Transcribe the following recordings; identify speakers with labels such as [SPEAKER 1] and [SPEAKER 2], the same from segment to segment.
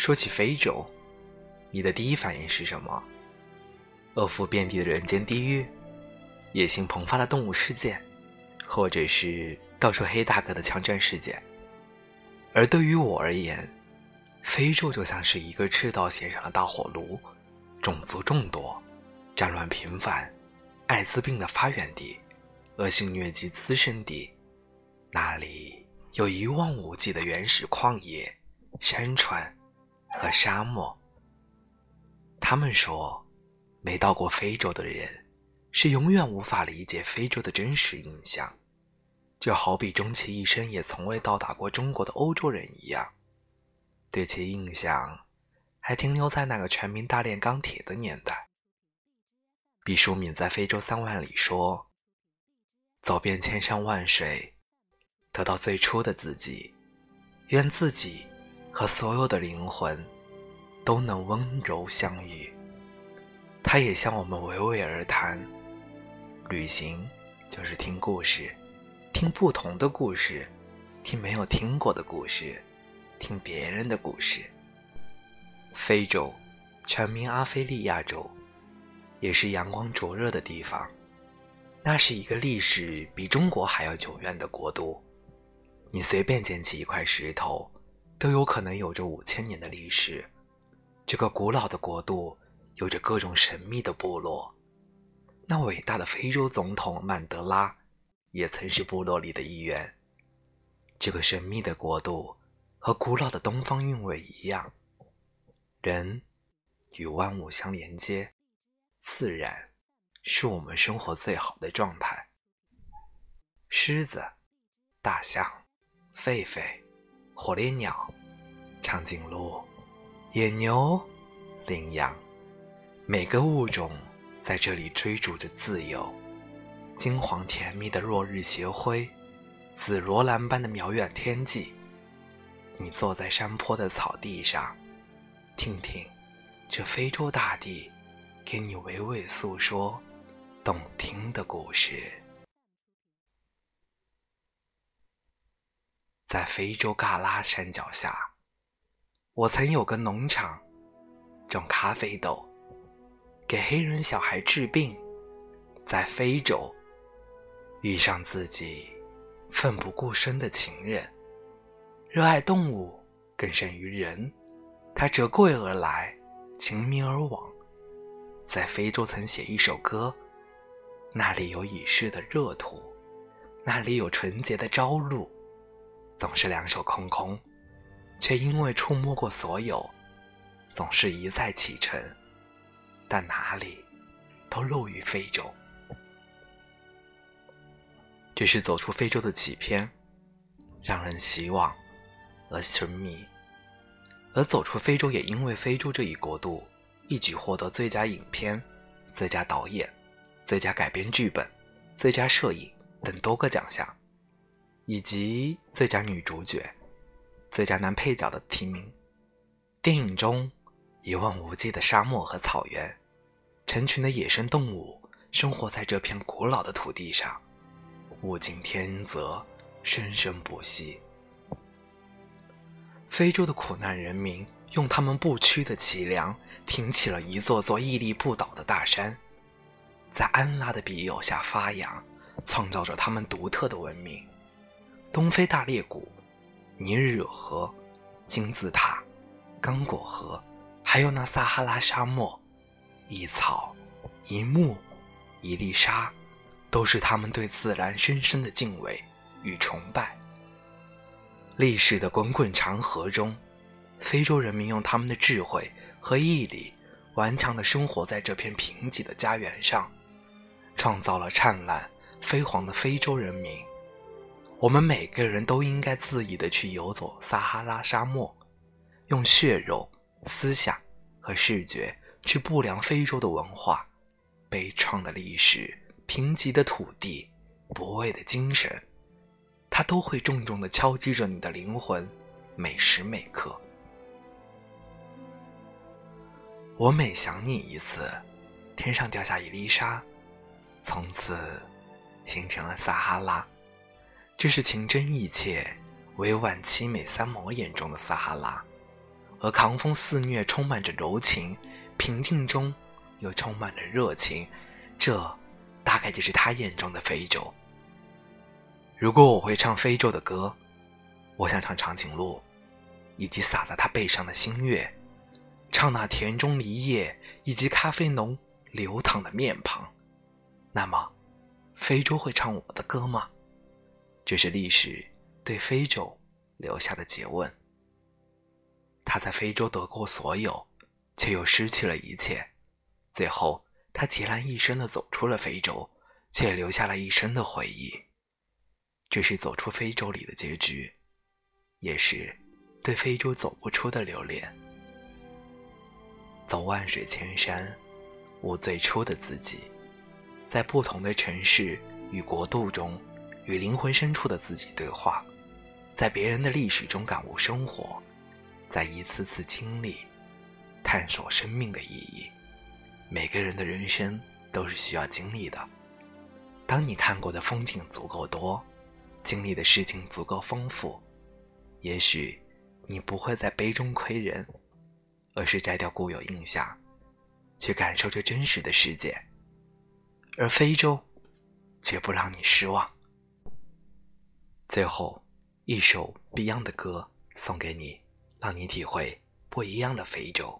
[SPEAKER 1] 说起非洲，你的第一反应是什么？恶妇遍地的人间地狱，野性膨发的动物世界，或者是到处黑大哥的枪战世界？而对于我而言，非洲就像是一个赤道线上的大火炉，种族众多，战乱频繁，艾滋病的发源地，恶性疟疾滋生地，那里有一望无际的原始旷野、山川和沙漠。他们说，没到过非洲的人是永远无法理解非洲的真实印象。就好比终其一生也从未到达过中国的欧洲人一样，对其印象还停留在那个全民大炼钢铁的年代。毕淑敏在《非洲三万里》说：“走遍千山万水，得到最初的自己，愿自己和所有的灵魂都能温柔相遇。”他也向我们娓娓而谈：旅行就是听故事。听不同的故事，听没有听过的故事，听别人的故事。非洲，全名阿非利亚洲，也是阳光灼热的地方。那是一个历史比中国还要久远的国度。你随便捡起一块石头，都有可能有着五千年的历史。这个古老的国度有着各种神秘的部落。那伟大的非洲总统曼德拉。也曾是部落里的一员。这个神秘的国度和古老的东方韵味一样，人与万物相连接，自然是我们生活最好的状态。狮子、大象、狒狒、火烈鸟、长颈鹿、野牛、羚羊，每个物种在这里追逐着自由。金黄甜蜜的落日斜晖，紫罗兰般的渺远天际。你坐在山坡的草地上，听听这非洲大地给你娓娓诉说动听的故事。在非洲嘎拉山脚下，我曾有个农场，种咖啡豆，给黑人小孩治病。在非洲。遇上自己奋不顾身的情人，热爱动物更胜于人，他折桂而来，情迷而往，在非洲曾写一首歌，那里有已逝的热土，那里有纯洁的朝露，总是两手空空，却因为触摸过所有，总是一再启程，但哪里都漏于非洲。这是走出非洲的起篇，让人希望而神秘。而走出非洲也因为非洲这一国度一举获得最佳影片、最佳导演、最佳改编剧本、最佳摄影等多个奖项，以及最佳女主角、最佳男配角的提名。电影中一望无际的沙漠和草原，成群的野生动物生活在这片古老的土地上。物竞天择，生生不息。非洲的苦难人民用他们不屈的脊梁，挺起了一座座屹立不倒的大山，在安拉的庇佑下发扬，创造着他们独特的文明。东非大裂谷、尼日尔河、金字塔、刚果河，还有那撒哈拉沙漠，一草一木一粒沙。都是他们对自然深深的敬畏与崇拜。历史的滚滚长河中，非洲人民用他们的智慧和毅力，顽强地生活在这片贫瘠的家园上，创造了灿烂辉煌的非洲人民。我们每个人都应该恣意地去游走撒哈拉沙漠，用血肉、思想和视觉去不量非洲的文化、悲怆的历史。贫瘠的土地，不畏的精神，它都会重重的敲击着你的灵魂，每时每刻。我每想你一次，天上掉下一粒沙，从此形成了撒哈拉。这是情真意切、委婉凄美三毛眼中的撒哈拉。而狂风肆虐，充满着柔情；平静中又充满着热情。这，大概就是他眼中的非洲。如果我会唱非洲的歌，我想唱长颈鹿，以及洒在他背上的新月，唱那田中梨叶以及咖啡浓流淌的面庞。那么，非洲会唱我的歌吗？这是历史对非洲留下的诘问。他在非洲得过所有，却又失去了一切。最后，他孑然一身的走出了非洲，却留下了一生的回忆。这是走出非洲里的结局，也是对非洲走不出的留恋。走万水千山，无最初的自己，在不同的城市与国度中，与灵魂深处的自己对话，在别人的历史中感悟生活。在一次次经历，探索生命的意义。每个人的人生都是需要经历的。当你看过的风景足够多，经历的事情足够丰富，也许你不会在杯中窥人，而是摘掉固有印象，去感受这真实的世界。而非洲，绝不让你失望。最后，一首 Beyond 的歌送给你。让你体会不一样的非洲。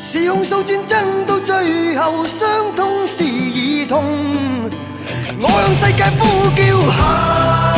[SPEAKER 2] 是控诉战争到最后，伤痛是儿童。我向世界呼叫。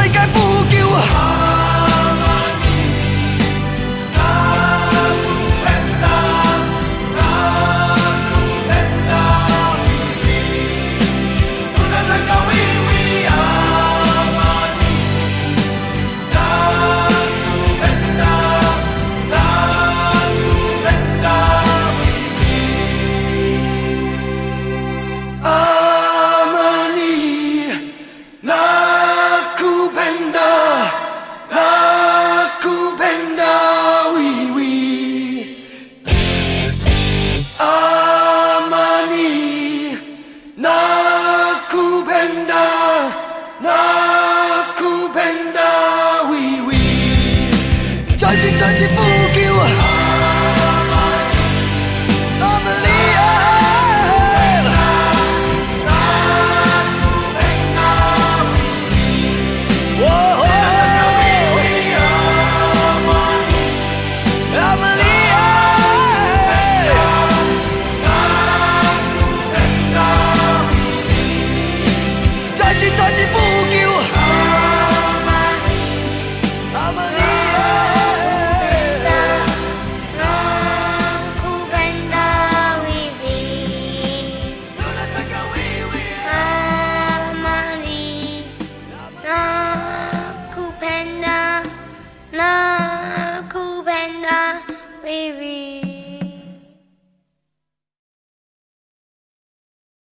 [SPEAKER 2] 世界呼叫。